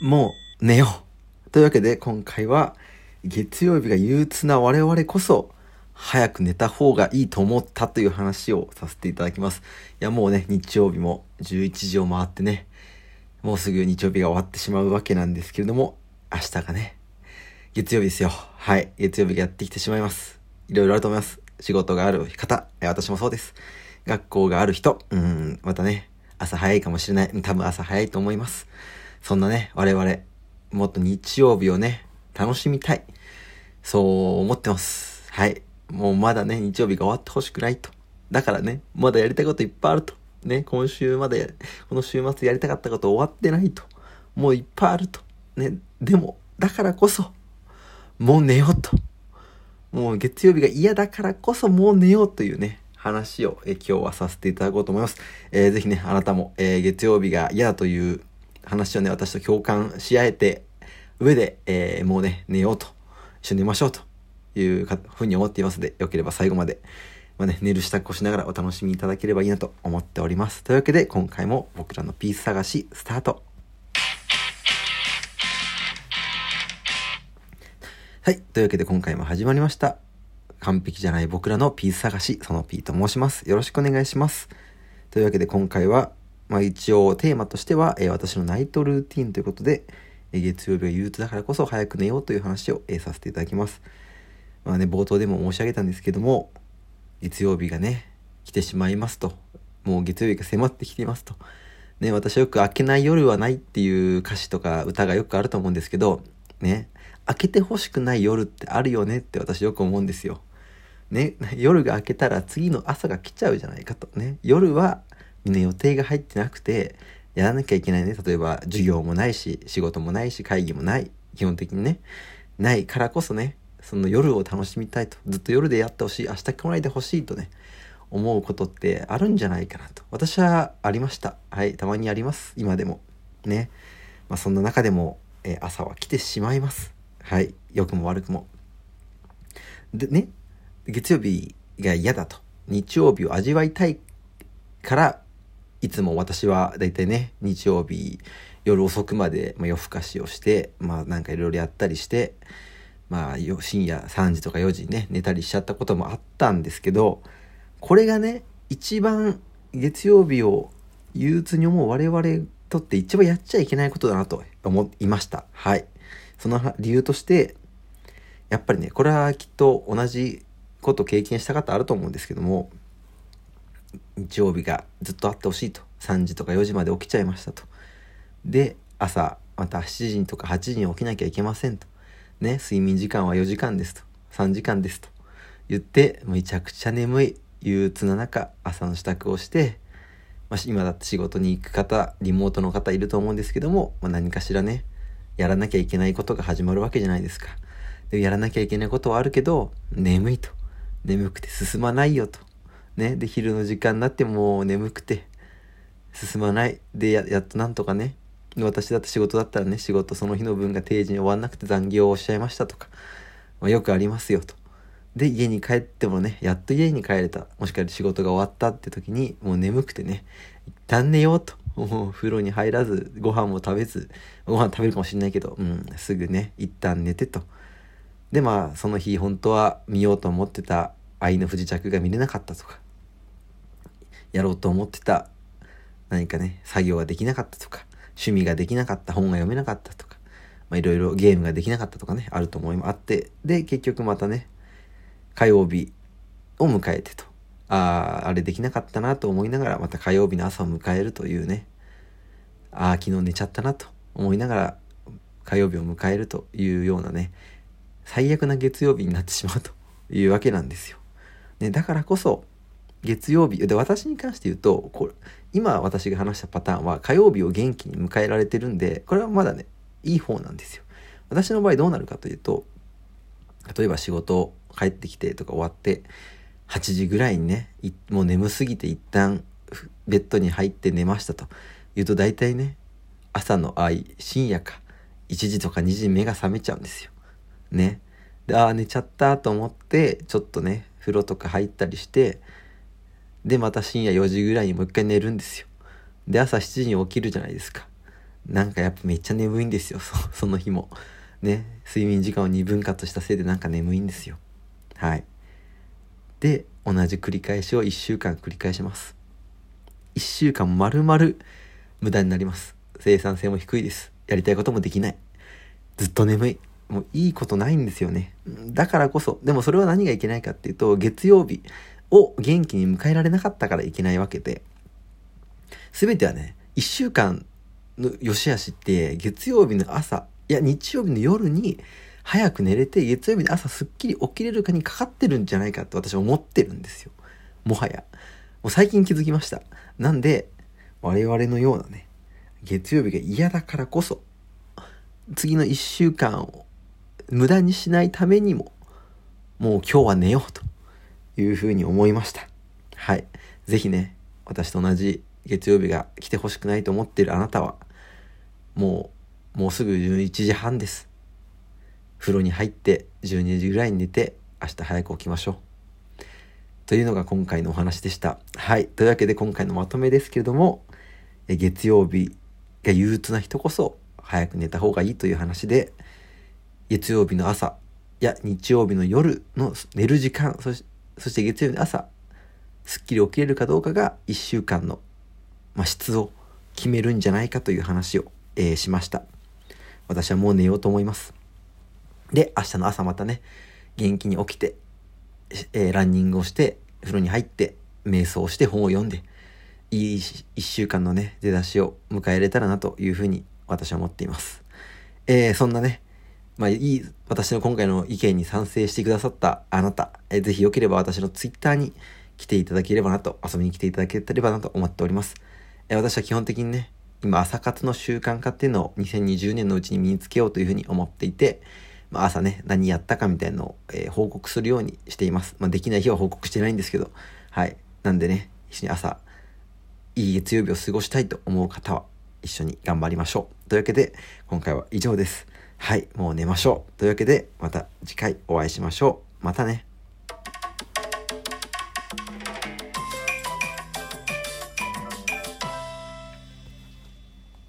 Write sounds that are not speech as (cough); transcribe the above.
もう寝よう。というわけで今回は月曜日が憂鬱な我々こそ早く寝た方がいいと思ったという話をさせていただきます。いやもうね、日曜日も11時を回ってね、もうすぐ日曜日が終わってしまうわけなんですけれども、明日がね、月曜日ですよ。はい、月曜日がやってきてしまいます。いろいろあると思います。仕事がある方、私もそうです。学校がある人、うん、またね、朝早いかもしれない。多分朝早いと思います。そんなね、我々、もっと日曜日をね、楽しみたい。そう思ってます。はい。もうまだね、日曜日が終わってほしくないと。だからね、まだやりたいこといっぱいあると。ね、今週まで、この週末やりたかったこと終わってないと。もういっぱいあると。ね、でも、だからこそ、もう寝ようと。もう月曜日が嫌だからこそもう寝ようというね、話を、え今日はさせていただこうと思います。えー、ぜひね、あなたも、えー、月曜日が嫌だという話をね、私と共感し合えて、上で、えー、もうね、寝ようと、一緒に寝ましょうというふうに思っていますので、よければ最後まで、まあね、寝る支度をしながらお楽しみいただければいいなと思っております。というわけで、今回も僕らのピース探し、スタート。はい。というわけで今回も始まりました。完璧じゃない僕らのピース探し、その P と申します。よろしくお願いします。というわけで今回は、まあ一応テーマとしては、えー、私のナイトルーティンということで、えー、月曜日は憂鬱だからこそ早く寝ようという話を、えー、させていただきます。まあね、冒頭でも申し上げたんですけども、月曜日がね、来てしまいますと、もう月曜日が迫ってきていますと。ね、私はよく明けない夜はないっていう歌詞とか歌がよくあると思うんですけど、ね、明けてほしくない夜ってあるよねって私よく思うんですよ。ね、夜が明けたら次の朝が来ちゃうじゃないかとね。夜はみんな予定が入ってなくて、やらなきゃいけないね。例えば、授業もないし、仕事もないし、会議もない。基本的にね。ないからこそね、その夜を楽しみたいと。ずっと夜でやってほしい。明日来ないでほしいとね、思うことってあるんじゃないかなと。私はありました。はい、たまにあります。今でも。ね。まあ、そんな中でも、え、朝は来てしまいます。はい、良くも悪くも。でね、月曜日が嫌だと。日曜日を味わいたいからいつも私はだいたいね、日曜日夜遅くまで、まあ、夜更かしをして、まあなんかいろいろやったりして、まあ深夜3時とか4時にね、寝たりしちゃったこともあったんですけど、これがね、一番月曜日を憂鬱に思う我々にとって一番やっちゃいけないことだなと思いました。はい。その理由として、やっぱりね、これはきっと同じこと経験した方あると思うんですけども、日曜日がずっとあってほしいと。3時とか4時まで起きちゃいましたと。で朝また7時とか8時に起きなきゃいけませんと。ね睡眠時間は4時間ですと。3時間ですと。言ってめちゃくちゃ眠い憂鬱な中朝の支度をして、まあ、今だって仕事に行く方リモートの方いると思うんですけども、まあ、何かしらねやらなきゃいけないことが始まるわけじゃないですか。でやらなきゃいけないことはあるけど眠いと。眠くて進まないよと。ね、で、昼の時間になってもう眠くて、進まない。で、や、やっとなんとかね、私だって仕事だったらね、仕事その日の分が定時に終わんなくて残業をしちゃいましたとか、まあ、よくありますよと。で、家に帰ってもね、やっと家に帰れた。もしかして仕事が終わったって時に、もう眠くてね、一旦寝ようと。もう風呂に入らず、ご飯も食べず、ご飯食べるかもしんないけど、うん、すぐね、一旦寝てと。で、まあ、その日本当は見ようと思ってた愛の不時着が見れなかったとか、やろうと思ってた何かね、作業ができなかったとか、趣味ができなかった、本が読めなかったとか、まいろいろゲームができなかったとかね、あると思いもあって、で、結局またね、火曜日を迎えてと、ああ、あれできなかったなと思いながら、また火曜日の朝を迎えるというね、ああ、昨日寝ちゃったなと思いながら、火曜日を迎えるというようなね、最悪な月曜日になってしまうというわけなんですよ。ね、だからこそ、月曜日で私に関して言うとこれ今私が話したパターンは火曜日を元気に迎えられてるんでこれはまだねいい方なんですよ。私の場合どうなるかというと例えば仕事帰ってきてとか終わって8時ぐらいにねもう眠すぎて一旦ベッドに入って寝ましたと。言うと大体ね朝のあい深夜か1時とか2時に目が覚めちゃうんですよ。ね。でああ寝ちゃったと思ってちょっとね風呂とか入ったりしてで、また深夜4時ぐらいにもう一回寝るんですよ。で、朝7時に起きるじゃないですか。なんかやっぱめっちゃ眠いんですよ、そ (laughs) の日も。ね、睡眠時間を2分割したせいでなんか眠いんですよ。はい。で、同じ繰り返しを1週間繰り返します。1週間丸々無駄になります。生産性も低いです。やりたいこともできない。ずっと眠い。もういいことないんですよね。だからこそ、でもそれは何がいけないかっていうと、月曜日を元気に迎えられなかったからいけないわけで、すべてはね、1週間の良し悪しって月曜日の朝、いや日曜日の夜に早く寝れて月曜日の朝すっきり起きれるかにかかってるんじゃないかって私は思ってるんですよ。もはや。もう最近気づきました。なんで、我々のようなね、月曜日が嫌だからこそ、次の1週間を無駄にしないためにも、もう今日は寝ようというふうに思いました。はい。ぜひね、私と同じ月曜日が来てほしくないと思っているあなたは、もう、もうすぐ11時半です。風呂に入って12時ぐらいに寝て明日早く起きましょう。というのが今回のお話でした。はい。というわけで今回のまとめですけれども、月曜日が憂鬱な人こそ早く寝た方がいいという話で、月曜日の朝や日曜日の夜の寝る時間、そしてそして月曜日の朝、すっきり起きれるかどうかが1週間の、まあ、質を決めるんじゃないかという話を、えー、しました。私はもう寝ようと思います。で、明日の朝またね、元気に起きて、えー、ランニングをして、風呂に入って、瞑想をして本を読んで、いい一週間のね、出だしを迎えれたらなというふうに私は思っています。えー、そんなね、まあ、いい、私の今回の意見に賛成してくださったあなた、えー、ぜひよければ私のツイッターに来ていただければなと、遊びに来ていただければなと思っております。えー、私は基本的にね、今朝活の習慣化っていうのを2020年のうちに身につけようというふうに思っていて、まあ、朝ね、何やったかみたいなのを、えー、報告するようにしています。まあ、できない日は報告してないんですけど、はい。なんでね、一緒に朝、いい月曜日を過ごしたいと思う方は、一緒に頑張りましょう。というわけで、今回は以上です。はい、もう寝ましょう。というわけで、また次回お会いしましょう。またね。